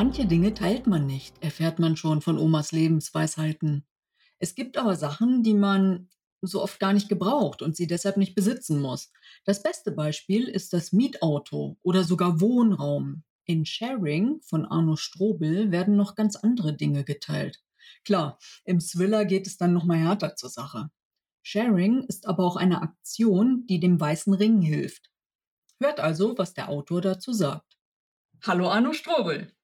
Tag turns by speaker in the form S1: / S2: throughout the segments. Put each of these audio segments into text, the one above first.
S1: Manche Dinge teilt man nicht, erfährt man schon von Omas Lebensweisheiten. Es gibt aber Sachen, die man so oft gar nicht gebraucht und sie deshalb nicht besitzen muss. Das beste Beispiel ist das Mietauto oder sogar Wohnraum. In Sharing von Arno Strobel werden noch ganz andere Dinge geteilt. Klar, im Thriller geht es dann noch mal härter zur Sache. Sharing ist aber auch eine Aktion, die dem Weißen Ring hilft. Hört also, was der Autor dazu sagt. Hallo Arno Strobel.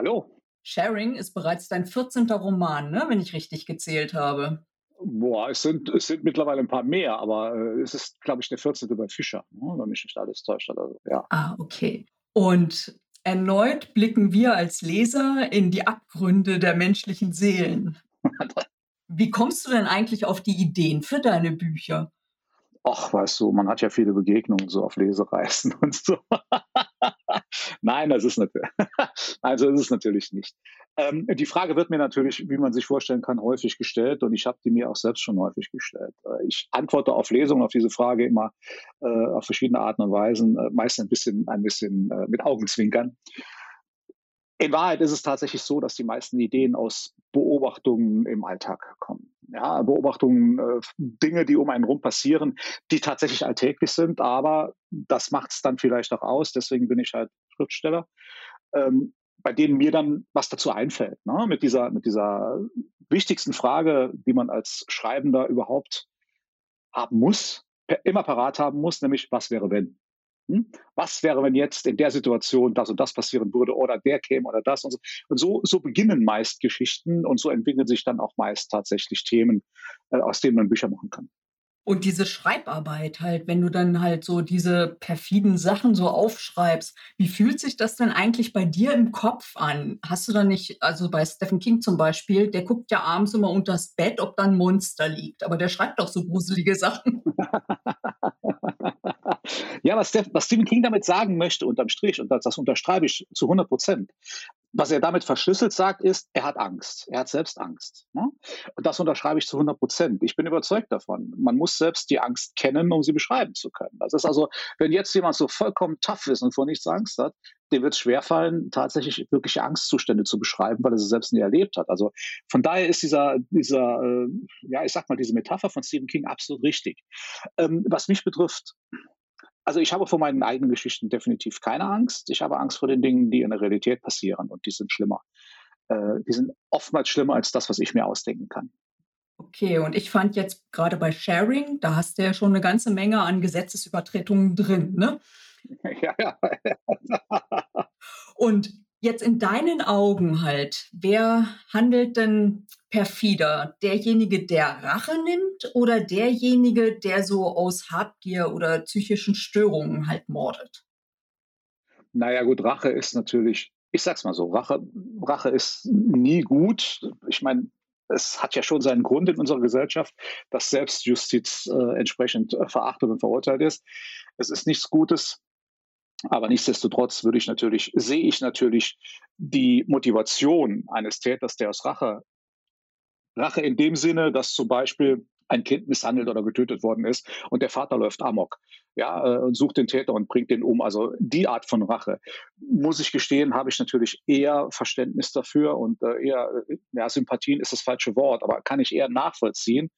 S2: Hallo.
S1: Sharing ist bereits dein 14. Roman, ne, wenn ich richtig gezählt habe.
S2: Boah, es sind, es sind mittlerweile ein paar mehr, aber äh, es ist, glaube ich, der 14. bei Fischer, ne, wenn mich nicht alles täuscht. Also, ja.
S1: Ah, okay. Und erneut blicken wir als Leser in die Abgründe der menschlichen Seelen. Wie kommst du denn eigentlich auf die Ideen für deine Bücher?
S2: ach, weißt du, man hat ja viele Begegnungen so auf Lesereisen und so. Nein, das ist natürlich, also ist es natürlich nicht. Ähm, die Frage wird mir natürlich, wie man sich vorstellen kann, häufig gestellt und ich habe die mir auch selbst schon häufig gestellt. Äh, ich antworte auf Lesungen auf diese Frage immer äh, auf verschiedene Arten und Weisen, äh, meist ein bisschen, ein bisschen äh, mit Augenzwinkern. In Wahrheit ist es tatsächlich so, dass die meisten Ideen aus Beobachtungen im Alltag kommen. Ja, Beobachtungen, äh, Dinge, die um einen rum passieren, die tatsächlich alltäglich sind, aber das macht es dann vielleicht auch aus. Deswegen bin ich halt Schriftsteller, ähm, bei denen mir dann was dazu einfällt. Ne? Mit, dieser, mit dieser wichtigsten Frage, die man als Schreibender überhaupt haben muss, immer parat haben muss, nämlich was wäre wenn? Hm? Was wäre, wenn jetzt in der Situation das und das passieren würde oder der käme oder das und so. Und so, so beginnen meist Geschichten und so entwickeln sich dann auch meist tatsächlich Themen, äh, aus denen man Bücher machen kann.
S1: Und diese Schreibarbeit halt, wenn du dann halt so diese perfiden Sachen so aufschreibst, wie fühlt sich das denn eigentlich bei dir im Kopf an? Hast du dann nicht, also bei Stephen King zum Beispiel, der guckt ja abends immer unter das Bett, ob da ein Monster liegt, aber der schreibt doch so gruselige Sachen.
S2: Ja, was, Steph, was Stephen King damit sagen möchte, unterm Strich, und das, das unterschreibe ich zu 100 Prozent, was er damit verschlüsselt sagt, ist, er hat Angst. Er hat selbst Angst. Ne? Und das unterschreibe ich zu 100 Prozent. Ich bin überzeugt davon. Man muss selbst die Angst kennen, um sie beschreiben zu können. Das ist also, wenn jetzt jemand so vollkommen tough ist und vor nichts Angst hat, dem wird es schwerfallen, tatsächlich wirkliche Angstzustände zu beschreiben, weil er sie selbst nie erlebt hat. Also von daher ist dieser, dieser äh, ja, ich sag mal, diese Metapher von Stephen King absolut richtig. Ähm, was mich betrifft, also ich habe vor meinen eigenen Geschichten definitiv keine Angst. Ich habe Angst vor den Dingen, die in der Realität passieren und die sind schlimmer. Äh, die sind oftmals schlimmer als das, was ich mir ausdenken kann.
S1: Okay, und ich fand jetzt gerade bei Sharing, da hast du ja schon eine ganze Menge an Gesetzesübertretungen drin, ne? Ja, ja. und Jetzt in deinen Augen halt, wer handelt denn perfider? Derjenige, der Rache nimmt oder derjenige, der so aus Habgier oder psychischen Störungen halt mordet?
S2: Naja, gut, Rache ist natürlich, ich sag's mal so, Rache, Rache ist nie gut. Ich meine, es hat ja schon seinen Grund in unserer Gesellschaft, dass Selbstjustiz äh, entsprechend äh, verachtet und verurteilt ist. Es ist nichts Gutes. Aber nichtsdestotrotz würde ich natürlich, sehe ich natürlich die Motivation eines Täters, der aus Rache, Rache in dem Sinne, dass zum Beispiel ein Kind misshandelt oder getötet worden ist und der Vater läuft amok, ja, äh, und sucht den Täter und bringt den um. Also die Art von Rache, muss ich gestehen, habe ich natürlich eher Verständnis dafür und äh, eher, äh, ja, Sympathien ist das falsche Wort, aber kann ich eher nachvollziehen,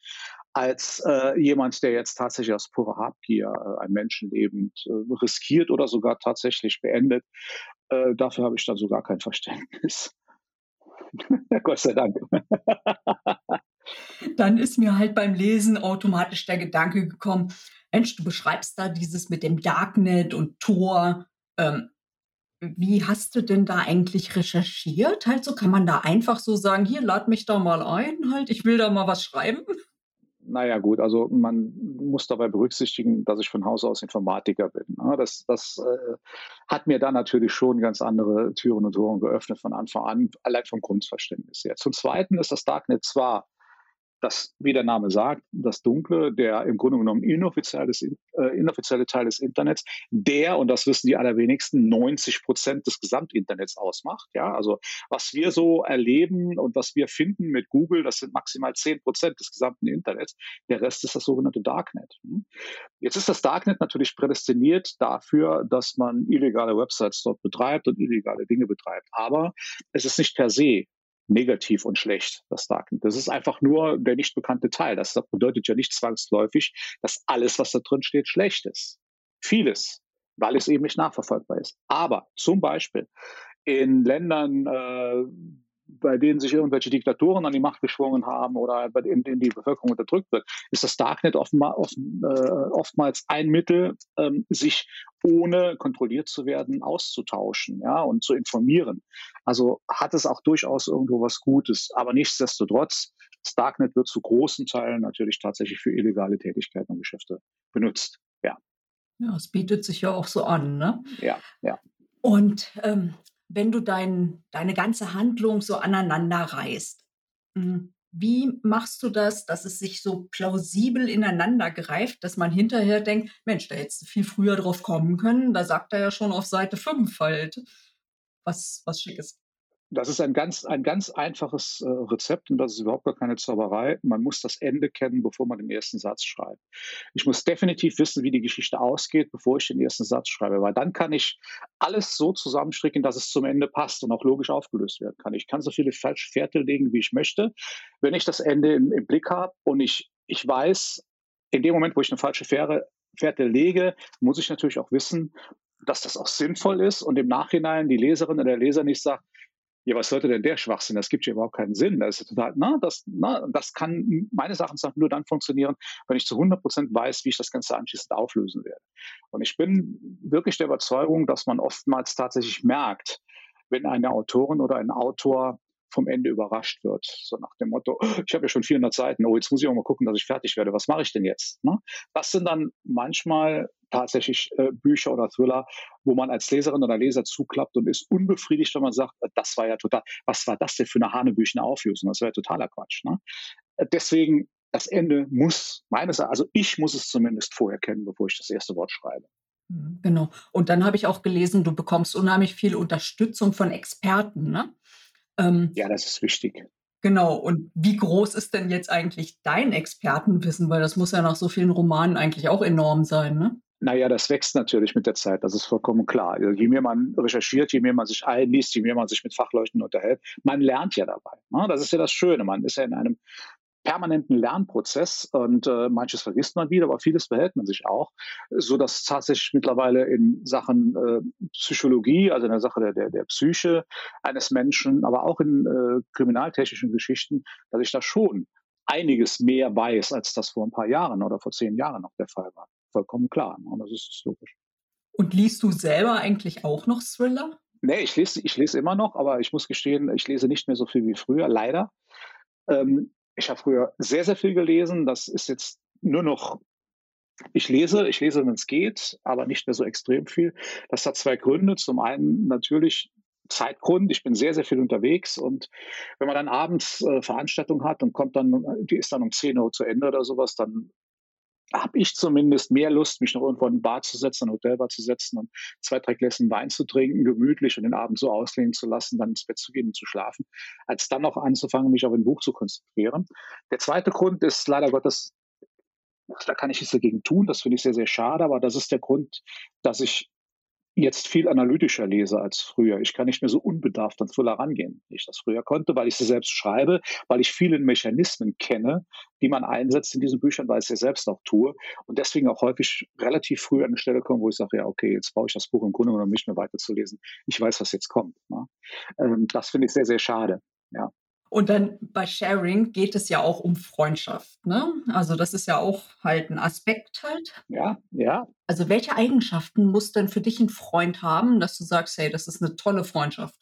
S2: als äh, jemand, der jetzt tatsächlich aus purer Habgier äh, ein Menschenleben äh, riskiert oder sogar tatsächlich beendet. Dafür habe ich dann sogar kein Verständnis. Gott sei Dank.
S1: dann ist mir halt beim Lesen automatisch der Gedanke gekommen, Mensch, du beschreibst da dieses mit dem Darknet und Tor. Ähm, wie hast du denn da eigentlich recherchiert? Halt so kann man da einfach so sagen, hier lad mich da mal ein, halt, ich will da mal was schreiben.
S2: Naja gut, also man muss dabei berücksichtigen, dass ich von Haus aus Informatiker bin. Ne? Das, das äh, hat mir dann natürlich schon ganz andere Türen und Toren geöffnet von Anfang an, allein vom Grundverständnis her. Zum Zweiten ist das Darknet zwar das, wie der Name sagt, das Dunkle, der im Grunde genommen inoffizielle, äh, inoffizielle Teil des Internets, der, und das wissen die allerwenigsten, 90 Prozent des Gesamtinternets ausmacht. Ja, also was wir so erleben und was wir finden mit Google, das sind maximal 10 Prozent des gesamten Internets. Der Rest ist das sogenannte Darknet. Hm? Jetzt ist das Darknet natürlich prädestiniert dafür, dass man illegale Websites dort betreibt und illegale Dinge betreibt. Aber es ist nicht per se negativ und schlecht, das Darknet. Das ist einfach nur der nicht bekannte Teil. Das bedeutet ja nicht zwangsläufig, dass alles, was da drin steht, schlecht ist. Vieles, weil es eben nicht nachverfolgbar ist. Aber zum Beispiel in Ländern, äh, bei denen sich irgendwelche Diktatoren an die Macht geschwungen haben oder bei denen, die Bevölkerung unterdrückt wird, ist das Darknet oftmals, äh, oftmals ein Mittel, ähm, sich ohne kontrolliert zu werden auszutauschen ja, und zu informieren. Also hat es auch durchaus irgendwo was Gutes. Aber nichtsdestotrotz, das Darknet wird zu großen Teilen natürlich tatsächlich für illegale Tätigkeiten und Geschäfte benutzt. Ja.
S1: Ja, es bietet sich ja auch so an, ne?
S2: Ja, ja.
S1: Und ähm, wenn du dein, deine ganze Handlung so aneinander reißt, hm, wie machst du das, dass es sich so plausibel ineinander greift, dass man hinterher denkt, Mensch, da hättest du viel früher drauf kommen können, da sagt er ja schon auf Seite 5 halt was, was Schickes.
S2: Das ist ein ganz, ein ganz einfaches äh, Rezept und das ist überhaupt gar keine Zauberei. Man muss das Ende kennen, bevor man den ersten Satz schreibt. Ich muss definitiv wissen, wie die Geschichte ausgeht, bevor ich den ersten Satz schreibe, weil dann kann ich alles so zusammenstricken, dass es zum Ende passt und auch logisch aufgelöst werden kann. Ich kann so viele falsche Fährte legen, wie ich möchte. Wenn ich das Ende im, im Blick habe und ich, ich weiß, in dem Moment, wo ich eine falsche Fähre, Fährte lege, muss ich natürlich auch wissen, dass das auch sinnvoll ist und im Nachhinein die Leserin oder der Leser nicht sagt, ja, was sollte denn der Schwachsinn? Das gibt ja überhaupt keinen Sinn. Das ist total, na, das, na, das kann meines Erachtens nur dann funktionieren, wenn ich zu 100 Prozent weiß, wie ich das Ganze anschließend auflösen werde. Und ich bin wirklich der Überzeugung, dass man oftmals tatsächlich merkt, wenn eine Autorin oder ein Autor vom Ende überrascht wird. So nach dem Motto, oh, ich habe ja schon 400 Seiten, oh, jetzt muss ich auch mal gucken, dass ich fertig werde. Was mache ich denn jetzt? Ne? Das sind dann manchmal tatsächlich äh, Bücher oder Thriller, wo man als Leserin oder Leser zuklappt und ist unbefriedigt, wenn man sagt, äh, das war ja total, was war das denn für eine hanebüchene Auflösung? Das war ja totaler Quatsch. Ne? Äh, deswegen, das Ende muss meines Erachtens, also ich muss es zumindest vorher kennen, bevor ich das erste Wort schreibe.
S1: Mhm, genau. Und dann habe ich auch gelesen, du bekommst unheimlich viel Unterstützung von Experten. Ne?
S2: Ähm, ja, das ist wichtig.
S1: Genau. Und wie groß ist denn jetzt eigentlich dein Expertenwissen? Weil das muss ja nach so vielen Romanen eigentlich auch enorm sein, ne?
S2: Naja, das wächst natürlich mit der Zeit, das ist vollkommen klar. Also je mehr man recherchiert, je mehr man sich einliest, je mehr man sich mit Fachleuten unterhält, man lernt ja dabei. Ne? Das ist ja das Schöne. Man ist ja in einem permanenten Lernprozess und äh, manches vergisst man wieder, aber vieles behält man sich auch, so dass tatsächlich mittlerweile in Sachen äh, Psychologie, also in der Sache der, der, der Psyche eines Menschen, aber auch in äh, kriminaltechnischen Geschichten, dass ich da schon einiges mehr weiß, als das vor ein paar Jahren oder vor zehn Jahren noch der Fall war. Vollkommen klar. Und ne? das ist logisch.
S1: Und liest du selber eigentlich auch noch Thriller?
S2: Nee, ich lese, ich lese immer noch, aber ich muss gestehen, ich lese nicht mehr so viel wie früher, leider. Ähm, ich habe früher sehr, sehr viel gelesen. Das ist jetzt nur noch, ich lese, ich lese, wenn es geht, aber nicht mehr so extrem viel. Das hat zwei Gründe. Zum einen natürlich Zeitgrund. Ich bin sehr, sehr viel unterwegs und wenn man dann abends äh, Veranstaltung hat und kommt dann, die ist dann um 10 Uhr zu Ende oder sowas, dann habe ich zumindest mehr Lust, mich noch irgendwo in ein Bar zu setzen, ein Hotelbar zu setzen und zwei, drei Gläschen Wein zu trinken, gemütlich und den Abend so auslegen zu lassen, dann ins Bett zu gehen und zu schlafen, als dann noch anzufangen, mich auf ein Buch zu konzentrieren. Der zweite Grund ist leider Gottes, da kann ich nichts dagegen tun, das finde ich sehr, sehr schade, aber das ist der Grund, dass ich jetzt viel analytischer lese als früher. Ich kann nicht mehr so unbedarft an Thriller rangehen, wie ich das früher konnte, weil ich sie selbst schreibe, weil ich viele Mechanismen kenne, die man einsetzt in diesen Büchern, weil ich sie selbst auch tue und deswegen auch häufig relativ früh an eine Stelle komme, wo ich sage, ja, okay, jetzt brauche ich das Buch im Grunde genommen nicht mehr weiterzulesen. Ich weiß, was jetzt kommt. Ne? Ähm, das finde ich sehr, sehr schade. Ja.
S1: Und dann bei Sharing geht es ja auch um Freundschaft. Ne? Also das ist ja auch halt ein Aspekt halt.
S2: Ja, ja.
S1: Also welche Eigenschaften muss denn für dich ein Freund haben, dass du sagst, hey, das ist eine tolle Freundschaft?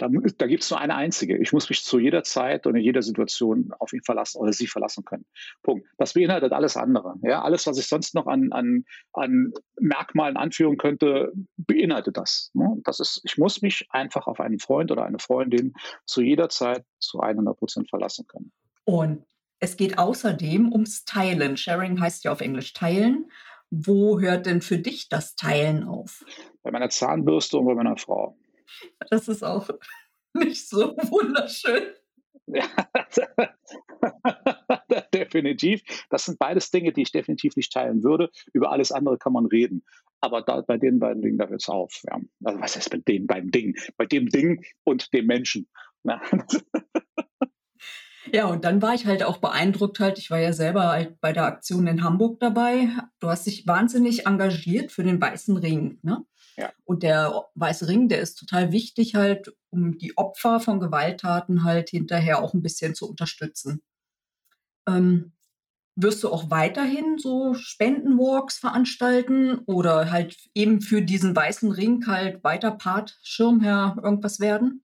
S2: Da, da gibt es nur eine einzige. Ich muss mich zu jeder Zeit und in jeder Situation auf ihn verlassen oder sie verlassen können. Punkt. Das beinhaltet alles andere. Ja, alles, was ich sonst noch an, an, an Merkmalen anführen könnte, beinhaltet das. Ne? Das ist, ich muss mich einfach auf einen Freund oder eine Freundin zu jeder Zeit zu 100 Prozent verlassen können.
S1: Und es geht außerdem ums Teilen. Sharing heißt ja auf Englisch teilen. Wo hört denn für dich das Teilen auf?
S2: Bei meiner Zahnbürste und bei meiner Frau.
S1: Das ist auch nicht so wunderschön. Ja,
S2: definitiv. Das sind beides Dinge, die ich definitiv nicht teilen würde. Über alles andere kann man reden. Aber da, bei den beiden Dingen, da hört es auf. Ja. Also was heißt bei den beiden Dingen? Bei dem Ding und dem Menschen. Ja.
S1: Ja, und dann war ich halt auch beeindruckt halt. Ich war ja selber halt bei der Aktion in Hamburg dabei. Du hast dich wahnsinnig engagiert für den Weißen Ring, ne? Und der Weiße Ring, der ist total wichtig halt, um die Opfer von Gewalttaten halt hinterher auch ein bisschen zu unterstützen. Ähm, wirst du auch weiterhin so Spendenwalks veranstalten oder halt eben für diesen Weißen Ring halt weiter Part, Schirmherr irgendwas werden?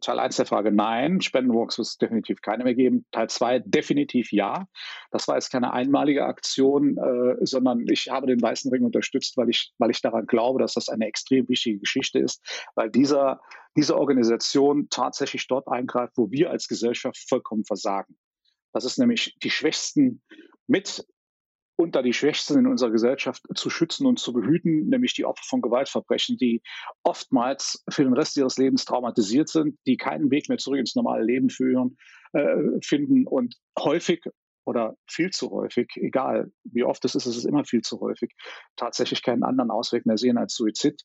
S2: Teil 1 der Frage nein, Spendenwalks wird es definitiv keine mehr geben. Teil 2 definitiv ja. Das war jetzt keine einmalige Aktion, äh, sondern ich habe den Weißen Ring unterstützt, weil ich, weil ich daran glaube, dass das eine extrem wichtige Geschichte ist, weil dieser, diese Organisation tatsächlich dort eingreift, wo wir als Gesellschaft vollkommen versagen. Das ist nämlich die Schwächsten mit unter die Schwächsten in unserer Gesellschaft zu schützen und zu behüten, nämlich die Opfer von Gewaltverbrechen, die oftmals für den Rest ihres Lebens traumatisiert sind, die keinen Weg mehr zurück ins normale Leben führen, äh, finden und häufig oder viel zu häufig, egal wie oft es ist, es ist immer viel zu häufig, tatsächlich keinen anderen Ausweg mehr sehen als Suizid.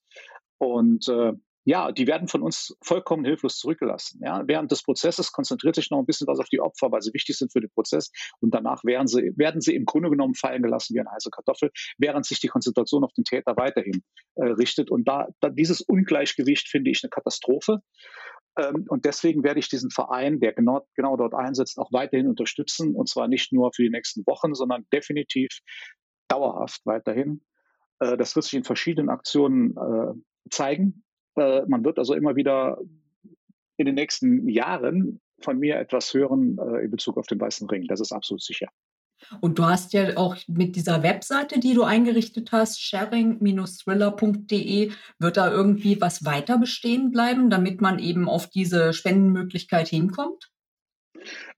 S2: Und äh, ja, die werden von uns vollkommen hilflos zurückgelassen. Ja. Während des Prozesses konzentriert sich noch ein bisschen was auf die Opfer, weil sie wichtig sind für den Prozess. Und danach werden sie, werden sie im Grunde genommen fallen gelassen wie eine heiße Kartoffel, während sich die Konzentration auf den Täter weiterhin äh, richtet. Und da, da dieses Ungleichgewicht finde ich eine Katastrophe. Ähm, und deswegen werde ich diesen Verein, der genau, genau dort einsetzt, auch weiterhin unterstützen. Und zwar nicht nur für die nächsten Wochen, sondern definitiv dauerhaft weiterhin. Äh, das wird sich in verschiedenen Aktionen äh, zeigen. Äh, man wird also immer wieder in den nächsten Jahren von mir etwas hören äh, in Bezug auf den Weißen Ring. Das ist absolut sicher.
S1: Und du hast ja auch mit dieser Webseite, die du eingerichtet hast, sharing-thriller.de, wird da irgendwie was weiter bestehen bleiben, damit man eben auf diese Spendenmöglichkeit hinkommt?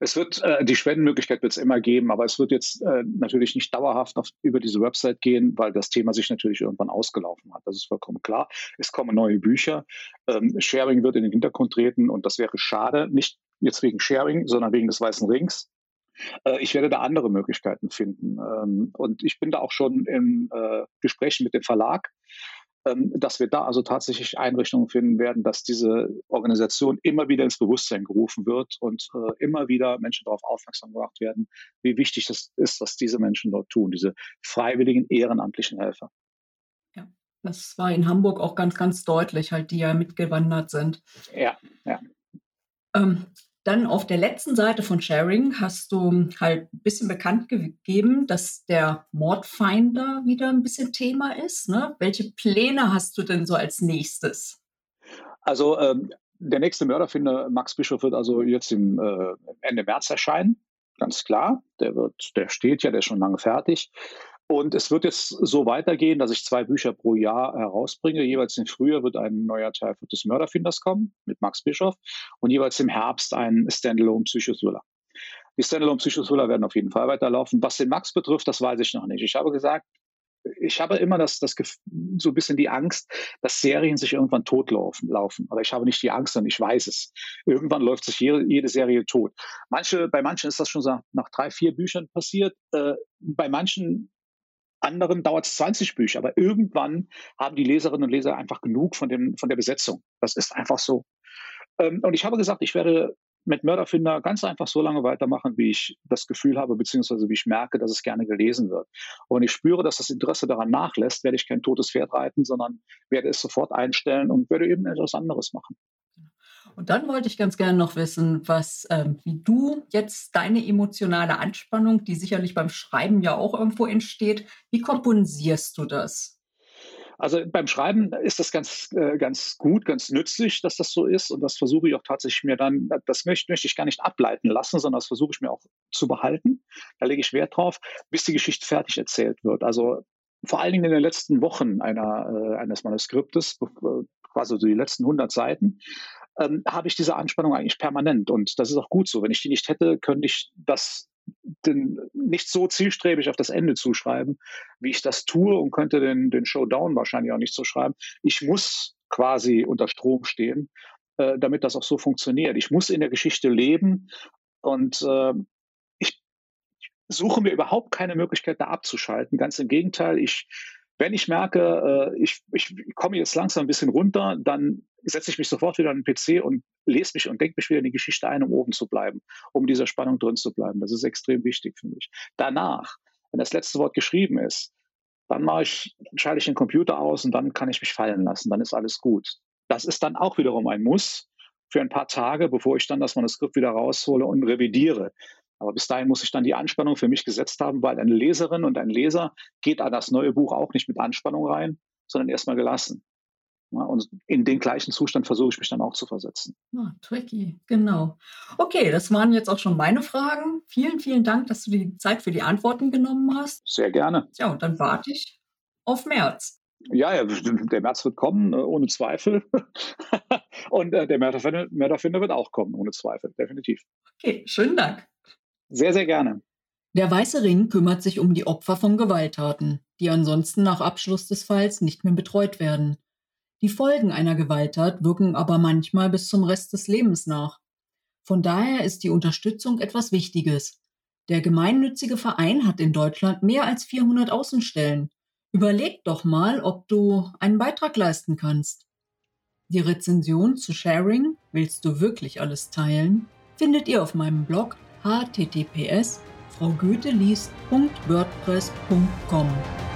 S2: Es wird äh, die Spendenmöglichkeit wird es immer geben, aber es wird jetzt äh, natürlich nicht dauerhaft auf, über diese Website gehen, weil das Thema sich natürlich irgendwann ausgelaufen hat. Das ist vollkommen klar. Es kommen neue Bücher. Ähm, Sharing wird in den Hintergrund treten und das wäre schade. Nicht jetzt wegen Sharing, sondern wegen des Weißen Rings. Äh, ich werde da andere Möglichkeiten finden. Ähm, und ich bin da auch schon in äh, Gesprächen mit dem Verlag dass wir da also tatsächlich Einrichtungen finden werden, dass diese Organisation immer wieder ins Bewusstsein gerufen wird und äh, immer wieder Menschen darauf aufmerksam gemacht werden, wie wichtig das ist, was diese Menschen dort tun, diese freiwilligen ehrenamtlichen Helfer.
S1: Ja, das war in Hamburg auch ganz, ganz deutlich, halt, die ja mitgewandert sind.
S2: Ja, ja.
S1: Ähm, dann auf der letzten Seite von Sharing hast du halt ein bisschen bekannt gegeben, dass der Mordfinder wieder ein bisschen Thema ist. Ne? Welche Pläne hast du denn so als nächstes?
S2: Also ähm, der nächste Mörderfinder, Max Bischof, wird also jetzt im äh, Ende März erscheinen. Ganz klar. Der wird, der steht ja, der ist schon lange fertig. Und es wird jetzt so weitergehen, dass ich zwei Bücher pro Jahr herausbringe. Jeweils im Frühjahr wird ein neuer Teil des Mörderfinders kommen mit Max Bischoff und jeweils im Herbst ein Standalone Psychothriller. Die Standalone Psychothriller werden auf jeden Fall weiterlaufen. Was den Max betrifft, das weiß ich noch nicht. Ich habe gesagt, ich habe immer das, das so ein bisschen die Angst, dass Serien sich irgendwann totlaufen. Laufen. Aber ich habe nicht die Angst, sondern ich weiß es. Irgendwann läuft sich jede, jede Serie tot. Manche, bei manchen ist das schon nach drei, vier Büchern passiert. Äh, bei manchen anderen dauert es 20 Bücher, aber irgendwann haben die Leserinnen und Leser einfach genug von, dem, von der Besetzung. Das ist einfach so. Ähm, und ich habe gesagt, ich werde mit Mörderfinder ganz einfach so lange weitermachen, wie ich das Gefühl habe, beziehungsweise wie ich merke, dass es gerne gelesen wird. Und ich spüre, dass das Interesse daran nachlässt, werde ich kein totes Pferd reiten, sondern werde es sofort einstellen und werde eben etwas anderes machen.
S1: Und dann wollte ich ganz gerne noch wissen, was, ähm, wie du jetzt deine emotionale Anspannung, die sicherlich beim Schreiben ja auch irgendwo entsteht, wie kompensierst du das?
S2: Also beim Schreiben ist das ganz, äh, ganz gut, ganz nützlich, dass das so ist. Und das versuche ich auch tatsächlich mir dann, das möchte, möchte ich gar nicht ableiten lassen, sondern das versuche ich mir auch zu behalten. Da lege ich Wert drauf, bis die Geschichte fertig erzählt wird. Also vor allen Dingen in den letzten Wochen einer, äh, eines Manuskriptes, quasi die letzten 100 Seiten, ähm, habe ich diese Anspannung eigentlich permanent. Und das ist auch gut so. Wenn ich die nicht hätte, könnte ich das den, nicht so zielstrebig auf das Ende zuschreiben, wie ich das tue und könnte den, den Showdown wahrscheinlich auch nicht so schreiben. Ich muss quasi unter Strom stehen, äh, damit das auch so funktioniert. Ich muss in der Geschichte leben und äh, ich suche mir überhaupt keine Möglichkeit, da abzuschalten. Ganz im Gegenteil, ich wenn ich merke, äh, ich, ich komme jetzt langsam ein bisschen runter, dann setze ich mich sofort wieder an den PC und lese mich und denke mich wieder in die Geschichte ein, um oben zu bleiben, um dieser Spannung drin zu bleiben. Das ist extrem wichtig für mich. Danach, wenn das letzte Wort geschrieben ist, dann mache ich, schalte ich den Computer aus und dann kann ich mich fallen lassen. Dann ist alles gut. Das ist dann auch wiederum ein Muss für ein paar Tage, bevor ich dann das Manuskript wieder raushole und revidiere. Aber bis dahin muss ich dann die Anspannung für mich gesetzt haben, weil eine Leserin und ein Leser geht an das neue Buch auch nicht mit Anspannung rein, sondern erstmal gelassen. Und in den gleichen Zustand versuche ich mich dann auch zu versetzen.
S1: Ah, tricky, genau. Okay, das waren jetzt auch schon meine Fragen. Vielen, vielen Dank, dass du die Zeit für die Antworten genommen hast.
S2: Sehr gerne.
S1: Ja, und dann warte ich auf März.
S2: Ja, ja, der März wird kommen, äh, ohne Zweifel. und äh, der Mörderfinder wird auch kommen, ohne Zweifel, definitiv.
S1: Okay, schönen Dank.
S2: Sehr, sehr gerne.
S1: Der Weiße Ring kümmert sich um die Opfer von Gewalttaten, die ansonsten nach Abschluss des Falls nicht mehr betreut werden. Die Folgen einer Gewalttat wirken aber manchmal bis zum Rest des Lebens nach. Von daher ist die Unterstützung etwas Wichtiges. Der gemeinnützige Verein hat in Deutschland mehr als 400 Außenstellen. Überleg doch mal, ob du einen Beitrag leisten kannst. Die Rezension zu Sharing, willst du wirklich alles teilen, findet ihr auf meinem Blog https fraugoetheliest.wordpress.com.